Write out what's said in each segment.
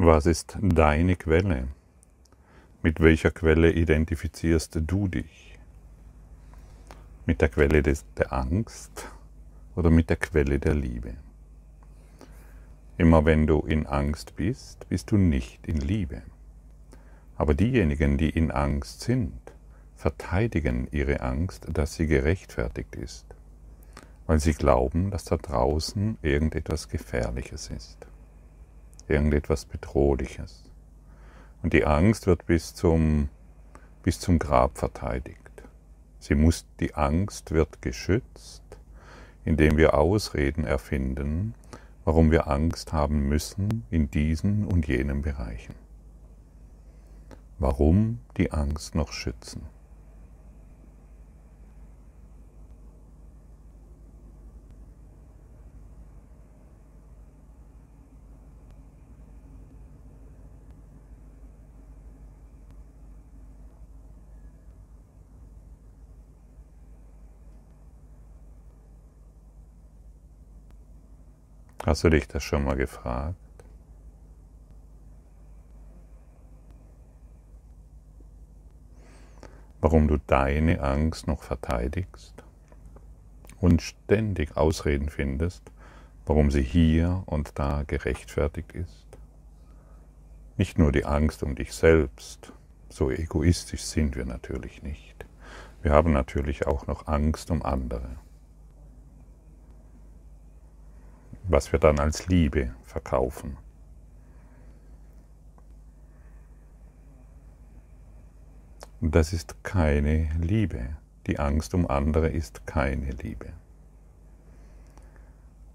Was ist deine Quelle? Mit welcher Quelle identifizierst du dich? Mit der Quelle des, der Angst oder mit der Quelle der Liebe? Immer wenn du in Angst bist, bist du nicht in Liebe. Aber diejenigen, die in Angst sind, verteidigen ihre Angst, dass sie gerechtfertigt ist, weil sie glauben, dass da draußen irgendetwas Gefährliches ist irgendetwas Bedrohliches. Und die Angst wird bis zum, bis zum Grab verteidigt. Sie muss, die Angst wird geschützt, indem wir Ausreden erfinden, warum wir Angst haben müssen in diesen und jenen Bereichen. Warum die Angst noch schützen. Hast du dich das schon mal gefragt? Warum du deine Angst noch verteidigst und ständig Ausreden findest, warum sie hier und da gerechtfertigt ist? Nicht nur die Angst um dich selbst, so egoistisch sind wir natürlich nicht. Wir haben natürlich auch noch Angst um andere. Was wir dann als Liebe verkaufen. Und das ist keine Liebe. Die Angst um andere ist keine Liebe.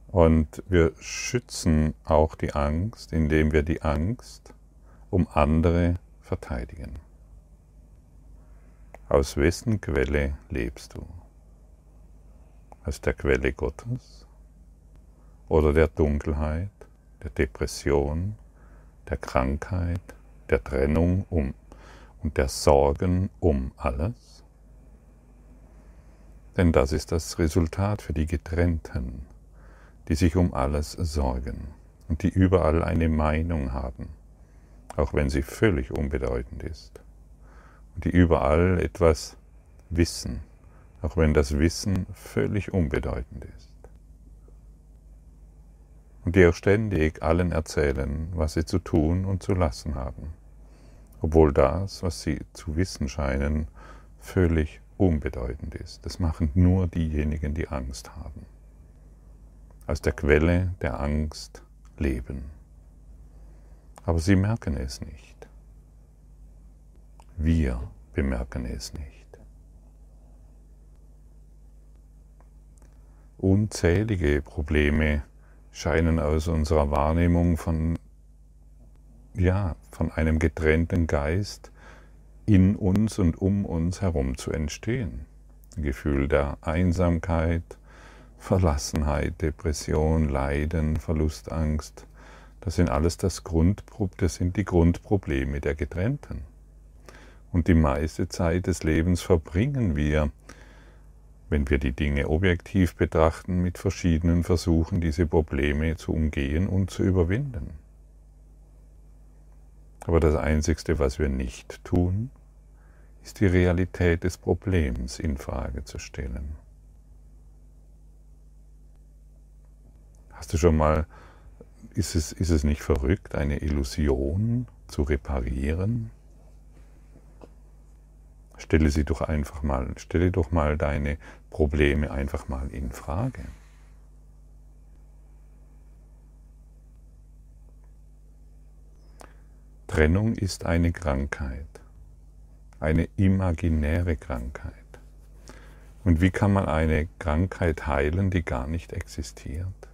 Und wir schützen auch die Angst, indem wir die Angst um andere verteidigen. Aus wessen Quelle lebst du? Aus der Quelle Gottes oder der Dunkelheit, der Depression, der Krankheit, der Trennung um und der Sorgen um alles? Denn das ist das Resultat für die Getrennten, die sich um alles sorgen und die überall eine Meinung haben, auch wenn sie völlig unbedeutend ist, und die überall etwas wissen, auch wenn das Wissen völlig unbedeutend ist und die auch ständig allen erzählen, was sie zu tun und zu lassen haben, obwohl das, was sie zu wissen scheinen, völlig unbedeutend ist. Das machen nur diejenigen, die Angst haben. Aus der Quelle der Angst leben. Aber sie merken es nicht. Wir bemerken es nicht. Unzählige Probleme scheinen aus unserer Wahrnehmung von, ja, von einem getrennten Geist in uns und um uns herum zu entstehen. Ein Gefühl der Einsamkeit, Verlassenheit, Depression, Leiden, Verlustangst, das sind alles das, Grund, das sind die Grundprobleme der Getrennten. Und die meiste Zeit des Lebens verbringen wir wenn wir die Dinge objektiv betrachten, mit verschiedenen Versuchen, diese Probleme zu umgehen und zu überwinden. Aber das Einzigste, was wir nicht tun, ist die Realität des Problems in Frage zu stellen. Hast du schon mal, ist es, ist es nicht verrückt, eine Illusion zu reparieren? Stelle sie doch einfach mal, stelle doch mal deine Probleme einfach mal in Frage. Trennung ist eine Krankheit, eine imaginäre Krankheit. Und wie kann man eine Krankheit heilen, die gar nicht existiert?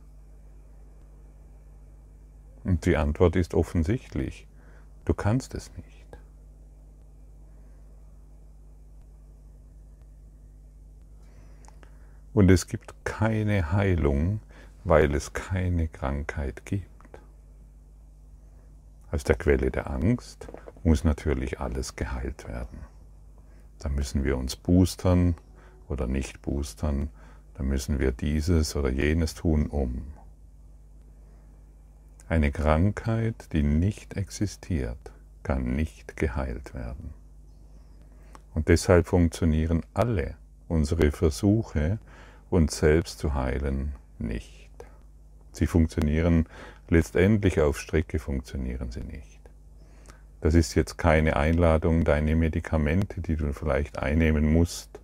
Und die Antwort ist offensichtlich, du kannst es nicht. Und es gibt keine Heilung, weil es keine Krankheit gibt. Aus der Quelle der Angst muss natürlich alles geheilt werden. Da müssen wir uns boostern oder nicht boostern. Da müssen wir dieses oder jenes tun, um. Eine Krankheit, die nicht existiert, kann nicht geheilt werden. Und deshalb funktionieren alle unsere Versuche, uns selbst zu heilen, nicht. Sie funktionieren letztendlich auf Strecke, funktionieren sie nicht. Das ist jetzt keine Einladung, deine Medikamente, die du vielleicht einnehmen musst,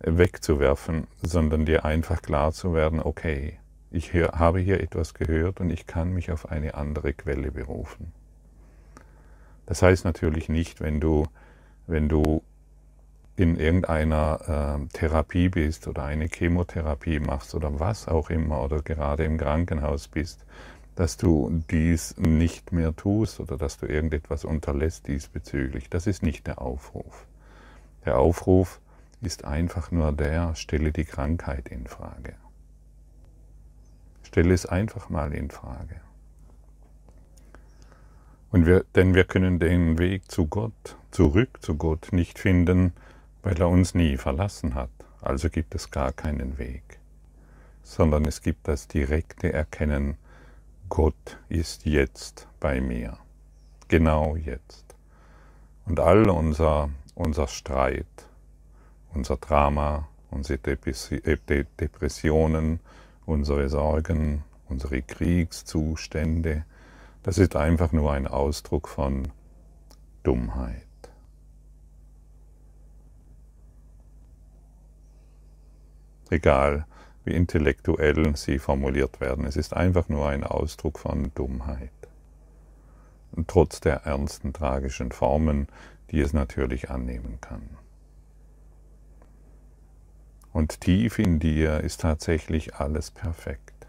wegzuwerfen, sondern dir einfach klar zu werden, okay, ich habe hier etwas gehört und ich kann mich auf eine andere Quelle berufen. Das heißt natürlich nicht, wenn du, wenn du in irgendeiner äh, Therapie bist oder eine Chemotherapie machst oder was auch immer oder gerade im Krankenhaus bist, dass du dies nicht mehr tust oder dass du irgendetwas unterlässt diesbezüglich. Das ist nicht der Aufruf. Der Aufruf ist einfach nur der, stelle die Krankheit in Frage. Stelle es einfach mal in Frage. Und wir, denn wir können den Weg zu Gott, zurück zu Gott nicht finden, weil er uns nie verlassen hat. Also gibt es gar keinen Weg, sondern es gibt das direkte Erkennen, Gott ist jetzt bei mir, genau jetzt. Und all unser, unser Streit, unser Drama, unsere Depressionen, unsere Sorgen, unsere Kriegszustände, das ist einfach nur ein Ausdruck von Dummheit. Egal wie intellektuell sie formuliert werden, es ist einfach nur ein Ausdruck von Dummheit. Und trotz der ernsten, tragischen Formen, die es natürlich annehmen kann. Und tief in dir ist tatsächlich alles perfekt.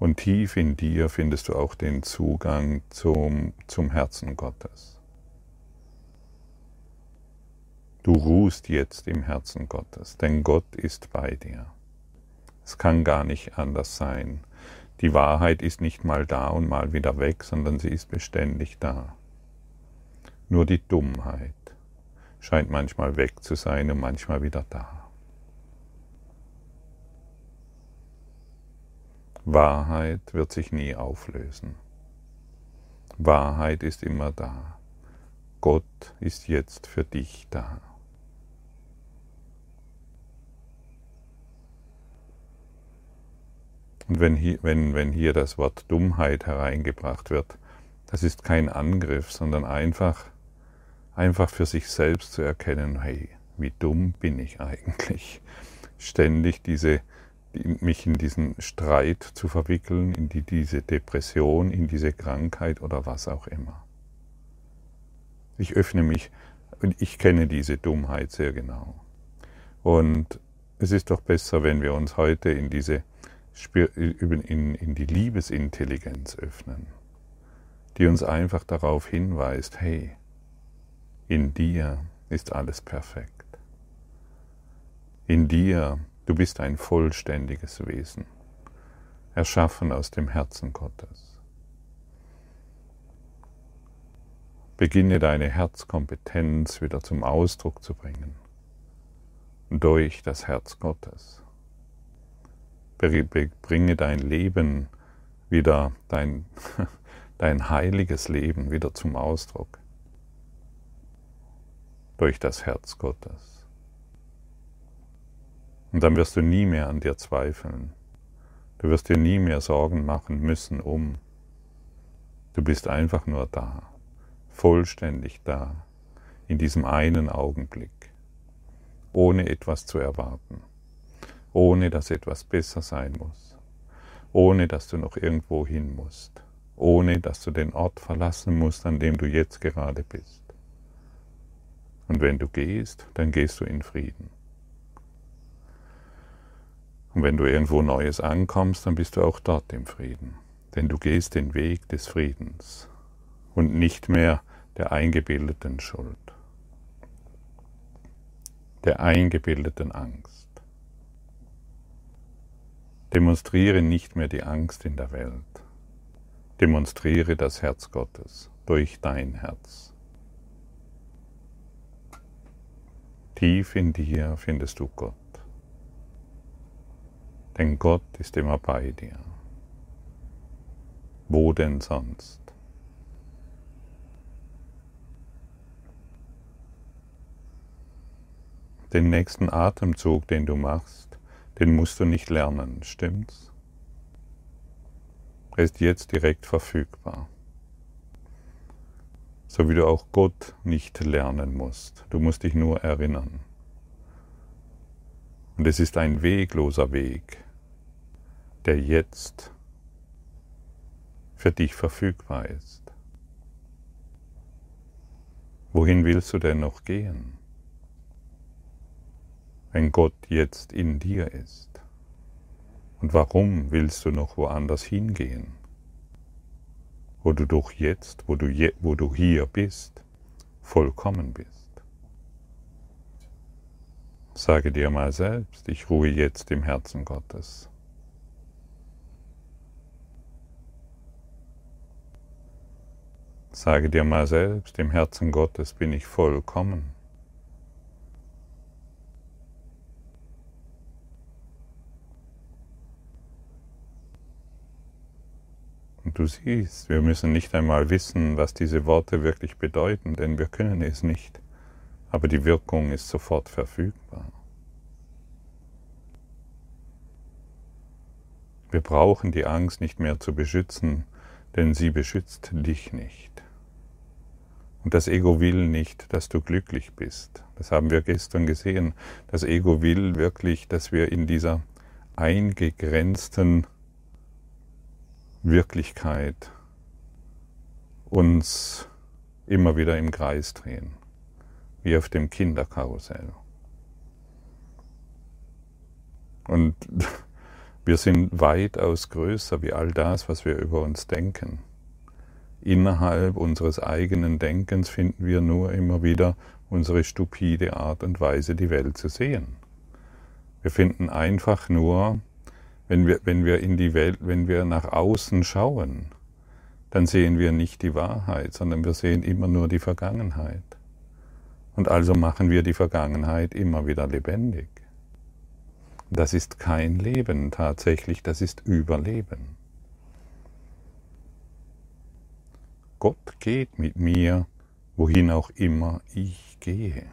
Und tief in dir findest du auch den Zugang zum, zum Herzen Gottes. Du ruhst jetzt im Herzen Gottes, denn Gott ist bei dir. Es kann gar nicht anders sein. Die Wahrheit ist nicht mal da und mal wieder weg, sondern sie ist beständig da. Nur die Dummheit scheint manchmal weg zu sein und manchmal wieder da. Wahrheit wird sich nie auflösen. Wahrheit ist immer da. Gott ist jetzt für dich da. Und wenn hier, wenn, wenn hier das Wort Dummheit hereingebracht wird, das ist kein Angriff, sondern einfach, einfach für sich selbst zu erkennen, hey, wie dumm bin ich eigentlich? Ständig diese mich in diesen Streit zu verwickeln, in die, diese Depression, in diese Krankheit oder was auch immer. Ich öffne mich und ich kenne diese Dummheit sehr genau. Und es ist doch besser, wenn wir uns heute in diese in, die Liebesintelligenz öffnen, die uns einfach darauf hinweist, hey, in dir ist alles perfekt. In dir Du bist ein vollständiges Wesen, erschaffen aus dem Herzen Gottes. Beginne deine Herzkompetenz wieder zum Ausdruck zu bringen durch das Herz Gottes. Bringe dein Leben wieder, dein, dein heiliges Leben wieder zum Ausdruck durch das Herz Gottes. Und dann wirst du nie mehr an dir zweifeln. Du wirst dir nie mehr Sorgen machen müssen um. Du bist einfach nur da, vollständig da, in diesem einen Augenblick, ohne etwas zu erwarten, ohne dass etwas besser sein muss, ohne dass du noch irgendwo hin musst, ohne dass du den Ort verlassen musst, an dem du jetzt gerade bist. Und wenn du gehst, dann gehst du in Frieden. Und wenn du irgendwo Neues ankommst, dann bist du auch dort im Frieden. Denn du gehst den Weg des Friedens und nicht mehr der eingebildeten Schuld, der eingebildeten Angst. Demonstriere nicht mehr die Angst in der Welt. Demonstriere das Herz Gottes durch dein Herz. Tief in dir findest du Gott denn Gott ist immer bei dir. Wo denn sonst? Den nächsten Atemzug, den du machst, den musst du nicht lernen, stimmt's? Er ist jetzt direkt verfügbar. So wie du auch Gott nicht lernen musst. Du musst dich nur erinnern. Und es ist ein wegloser Weg, der jetzt für dich verfügbar ist. Wohin willst du denn noch gehen, wenn Gott jetzt in dir ist? Und warum willst du noch woanders hingehen, wo du doch jetzt, wo du, je, wo du hier bist, vollkommen bist? Sage dir mal selbst, ich ruhe jetzt im Herzen Gottes. Sage dir mal selbst, im Herzen Gottes bin ich vollkommen. Und du siehst, wir müssen nicht einmal wissen, was diese Worte wirklich bedeuten, denn wir können es nicht aber die Wirkung ist sofort verfügbar. Wir brauchen die Angst nicht mehr zu beschützen, denn sie beschützt dich nicht. Und das Ego will nicht, dass du glücklich bist. Das haben wir gestern gesehen. Das Ego will wirklich, dass wir in dieser eingegrenzten Wirklichkeit uns immer wieder im Kreis drehen wie auf dem Kinderkarussell. Und wir sind weitaus größer wie all das, was wir über uns denken. Innerhalb unseres eigenen Denkens finden wir nur immer wieder unsere stupide Art und Weise, die Welt zu sehen. Wir finden einfach nur, wenn wir, wenn wir in die Welt, wenn wir nach außen schauen, dann sehen wir nicht die Wahrheit, sondern wir sehen immer nur die Vergangenheit. Und also machen wir die Vergangenheit immer wieder lebendig. Das ist kein Leben tatsächlich, das ist Überleben. Gott geht mit mir, wohin auch immer ich gehe.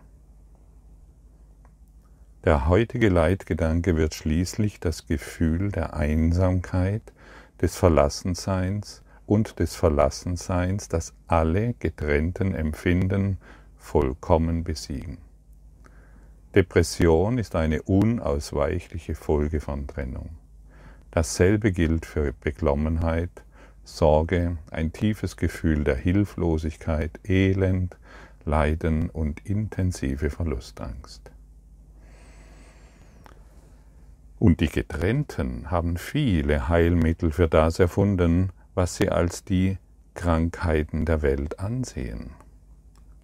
Der heutige Leitgedanke wird schließlich das Gefühl der Einsamkeit, des Verlassenseins und des Verlassenseins, das alle getrennten Empfinden vollkommen besiegen. Depression ist eine unausweichliche Folge von Trennung. Dasselbe gilt für Beklommenheit, Sorge, ein tiefes Gefühl der Hilflosigkeit, Elend, Leiden und intensive Verlustangst. Und die Getrennten haben viele Heilmittel für das erfunden, was sie als die Krankheiten der Welt ansehen.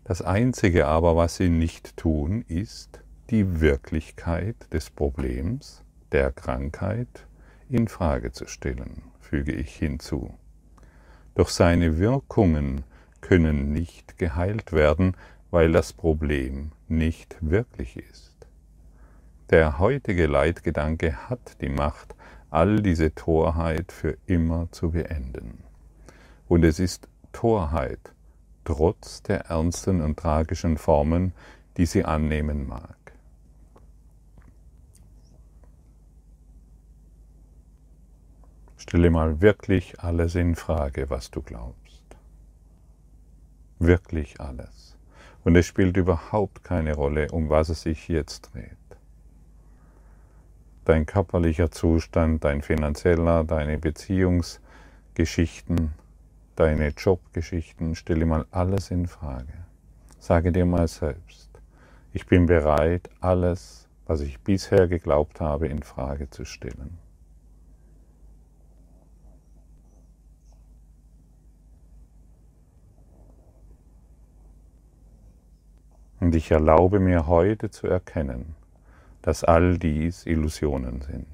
Das Einzige aber, was sie nicht tun, ist, die Wirklichkeit des Problems, der Krankheit, in Frage zu stellen, füge ich hinzu. Doch seine Wirkungen können nicht geheilt werden, weil das Problem nicht wirklich ist. Der heutige Leitgedanke hat die Macht, all diese Torheit für immer zu beenden. Und es ist Torheit, trotz der ernsten und tragischen Formen, die sie annehmen mag. Stelle mal wirklich alles in Frage, was du glaubst. Wirklich alles. Und es spielt überhaupt keine Rolle, um was es sich jetzt dreht. Dein körperlicher Zustand, dein finanzieller, deine Beziehungsgeschichten, deine Jobgeschichten, stelle mal alles in Frage. Sage dir mal selbst, ich bin bereit, alles, was ich bisher geglaubt habe, in Frage zu stellen. Und ich erlaube mir heute zu erkennen, dass all dies Illusionen sind.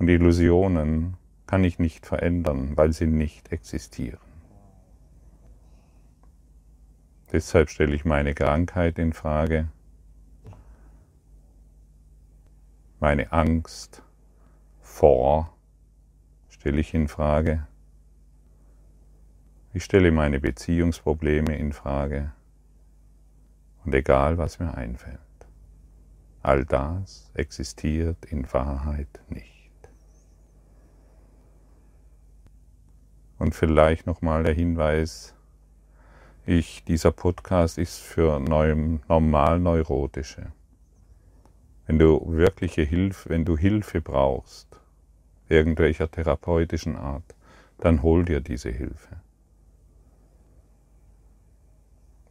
Und Illusionen kann ich nicht verändern, weil sie nicht existieren. Deshalb stelle ich meine Krankheit in Frage. Meine Angst vor stelle ich in Frage. Ich stelle meine Beziehungsprobleme in Frage. Und egal, was mir einfällt, all das existiert in Wahrheit nicht. Und vielleicht nochmal der Hinweis, ich, dieser Podcast ist für normal Neurotische. Wenn du wirkliche Hilfe, wenn du Hilfe brauchst, irgendwelcher therapeutischen Art, dann hol dir diese Hilfe.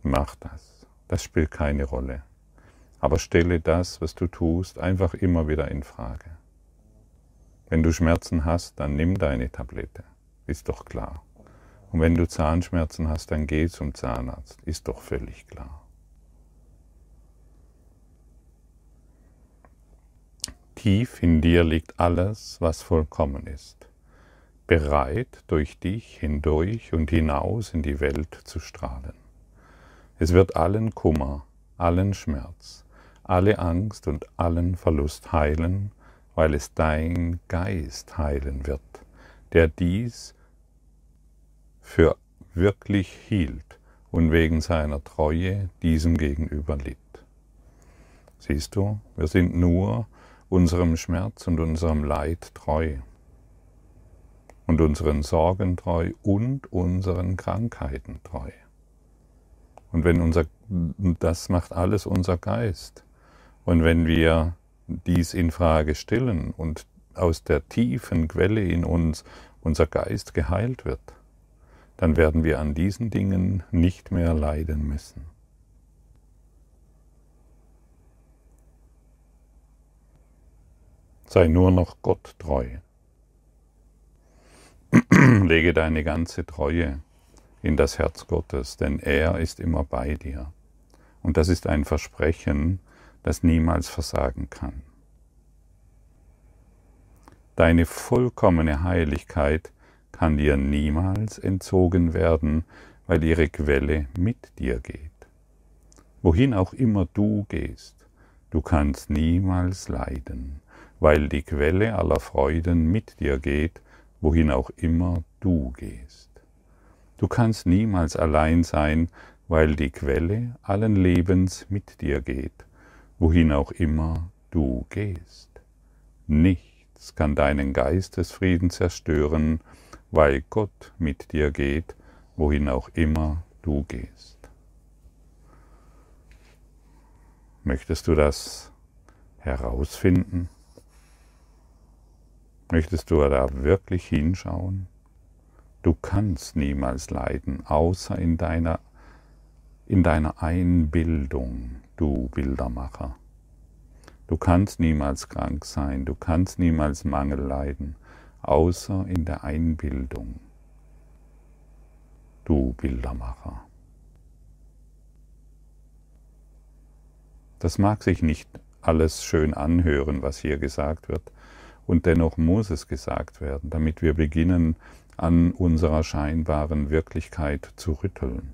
Mach das. Das spielt keine Rolle. Aber stelle das, was du tust, einfach immer wieder in Frage. Wenn du Schmerzen hast, dann nimm deine Tablette. Ist doch klar. Und wenn du Zahnschmerzen hast, dann geh zum Zahnarzt. Ist doch völlig klar. Tief in dir liegt alles, was vollkommen ist, bereit durch dich hindurch und hinaus in die Welt zu strahlen. Es wird allen Kummer, allen Schmerz, alle Angst und allen Verlust heilen, weil es dein Geist heilen wird, der dies für wirklich hielt und wegen seiner Treue diesem gegenüber litt. Siehst du, wir sind nur unserem Schmerz und unserem Leid treu und unseren Sorgen treu und unseren Krankheiten treu. Und wenn unser, das macht alles unser Geist. Und wenn wir dies in Frage stellen und aus der tiefen Quelle in uns unser Geist geheilt wird, dann werden wir an diesen Dingen nicht mehr leiden müssen. Sei nur noch Gott treu. Lege deine ganze Treue in das Herz Gottes, denn er ist immer bei dir. Und das ist ein Versprechen, das niemals versagen kann. Deine vollkommene Heiligkeit kann dir niemals entzogen werden, weil ihre Quelle mit dir geht. Wohin auch immer du gehst, du kannst niemals leiden, weil die Quelle aller Freuden mit dir geht, wohin auch immer du gehst. Du kannst niemals allein sein, weil die Quelle allen Lebens mit dir geht, wohin auch immer du gehst. Nichts kann deinen Geistesfrieden zerstören, weil Gott mit dir geht, wohin auch immer du gehst. Möchtest du das herausfinden? Möchtest du da wirklich hinschauen? Du kannst niemals leiden, außer in deiner, in deiner Einbildung, du Bildermacher. Du kannst niemals krank sein, du kannst niemals Mangel leiden, außer in der Einbildung, du Bildermacher. Das mag sich nicht alles schön anhören, was hier gesagt wird, und dennoch muss es gesagt werden, damit wir beginnen, an unserer scheinbaren Wirklichkeit zu rütteln.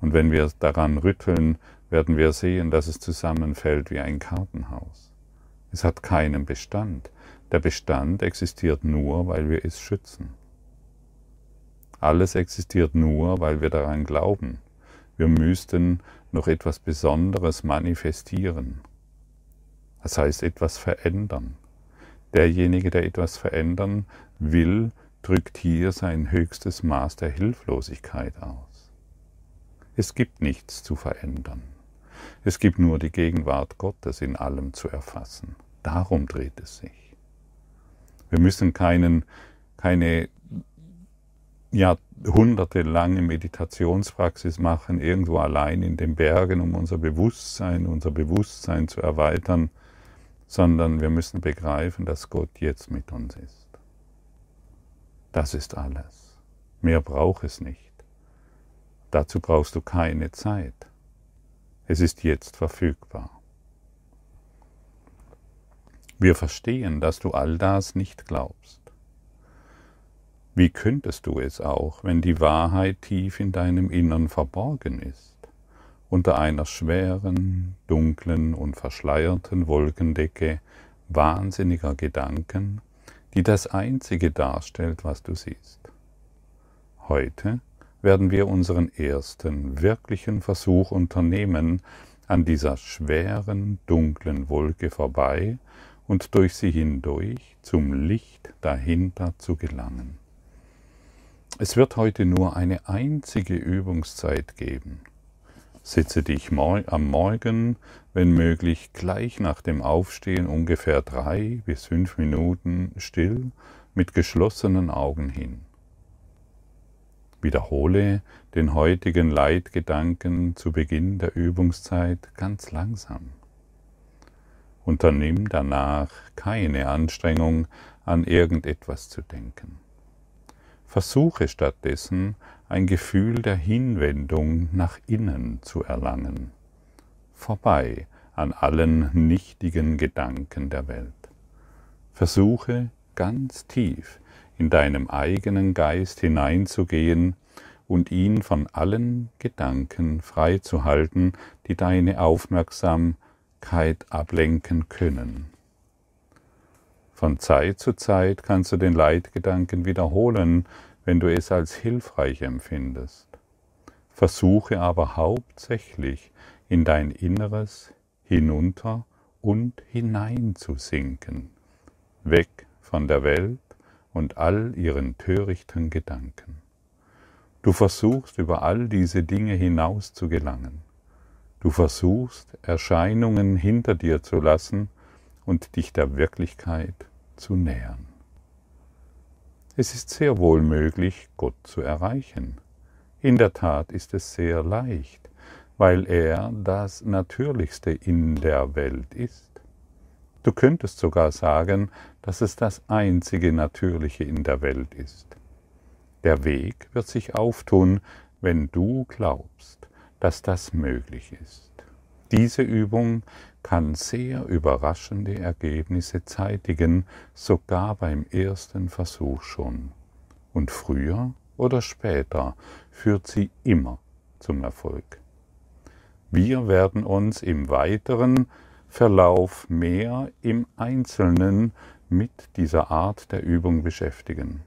Und wenn wir daran rütteln, werden wir sehen, dass es zusammenfällt wie ein Kartenhaus. Es hat keinen Bestand. Der Bestand existiert nur, weil wir es schützen. Alles existiert nur, weil wir daran glauben. Wir müssten noch etwas Besonderes manifestieren. Das heißt etwas verändern. Derjenige, der etwas verändern will, drückt hier sein höchstes Maß der Hilflosigkeit aus. Es gibt nichts zu verändern. Es gibt nur die Gegenwart Gottes in allem zu erfassen. Darum dreht es sich. Wir müssen keinen, keine jahrhundertelange Meditationspraxis machen, irgendwo allein in den Bergen, um unser Bewusstsein, unser Bewusstsein zu erweitern, sondern wir müssen begreifen, dass Gott jetzt mit uns ist. Das ist alles. Mehr braucht es nicht. Dazu brauchst du keine Zeit. Es ist jetzt verfügbar. Wir verstehen, dass du all das nicht glaubst. Wie könntest du es auch, wenn die Wahrheit tief in deinem Innern verborgen ist, unter einer schweren, dunklen und verschleierten Wolkendecke wahnsinniger Gedanken, die das Einzige darstellt, was du siehst. Heute werden wir unseren ersten wirklichen Versuch unternehmen, an dieser schweren, dunklen Wolke vorbei und durch sie hindurch zum Licht dahinter zu gelangen. Es wird heute nur eine einzige Übungszeit geben. Sitze dich am Morgen, wenn möglich gleich nach dem Aufstehen ungefähr drei bis fünf Minuten still mit geschlossenen Augen hin. Wiederhole den heutigen Leitgedanken zu Beginn der Übungszeit ganz langsam. Unternimm danach keine Anstrengung, an irgendetwas zu denken. Versuche stattdessen ein Gefühl der Hinwendung nach innen zu erlangen, vorbei an allen nichtigen Gedanken der Welt. Versuche ganz tief in deinem eigenen Geist hineinzugehen und ihn von allen Gedanken freizuhalten, die deine Aufmerksamkeit ablenken können. Von Zeit zu Zeit kannst du den Leitgedanken wiederholen, wenn du es als hilfreich empfindest. Versuche aber hauptsächlich in dein Inneres hinunter und hinein zu sinken, weg von der Welt und all ihren törichten Gedanken. Du versuchst über all diese Dinge hinaus zu gelangen. Du versuchst Erscheinungen hinter dir zu lassen und dich der Wirklichkeit zu nähern. Es ist sehr wohl möglich, Gott zu erreichen. In der Tat ist es sehr leicht, weil er das Natürlichste in der Welt ist. Du könntest sogar sagen, dass es das einzige Natürliche in der Welt ist. Der Weg wird sich auftun, wenn du glaubst, dass das möglich ist. Diese Übung kann sehr überraschende Ergebnisse zeitigen, sogar beim ersten Versuch schon. Und früher oder später führt sie immer zum Erfolg. Wir werden uns im weiteren Verlauf mehr im Einzelnen mit dieser Art der Übung beschäftigen.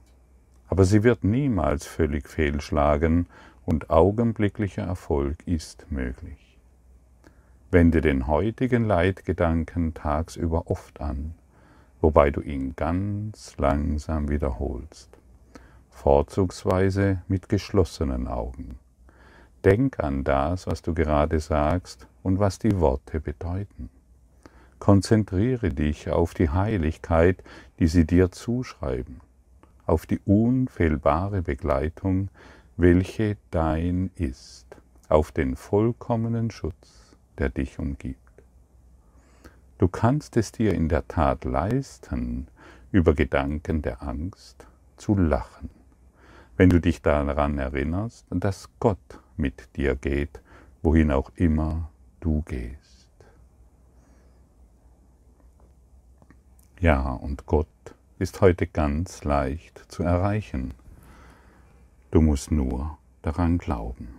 Aber sie wird niemals völlig fehlschlagen und augenblicklicher Erfolg ist möglich. Wende den heutigen Leitgedanken tagsüber oft an, wobei du ihn ganz langsam wiederholst, vorzugsweise mit geschlossenen Augen. Denk an das, was du gerade sagst und was die Worte bedeuten. Konzentriere dich auf die Heiligkeit, die sie dir zuschreiben, auf die unfehlbare Begleitung, welche dein ist, auf den vollkommenen Schutz, der dich umgibt. Du kannst es dir in der Tat leisten, über Gedanken der Angst zu lachen, wenn du dich daran erinnerst, dass Gott mit dir geht, wohin auch immer du gehst. Ja, und Gott ist heute ganz leicht zu erreichen. Du musst nur daran glauben.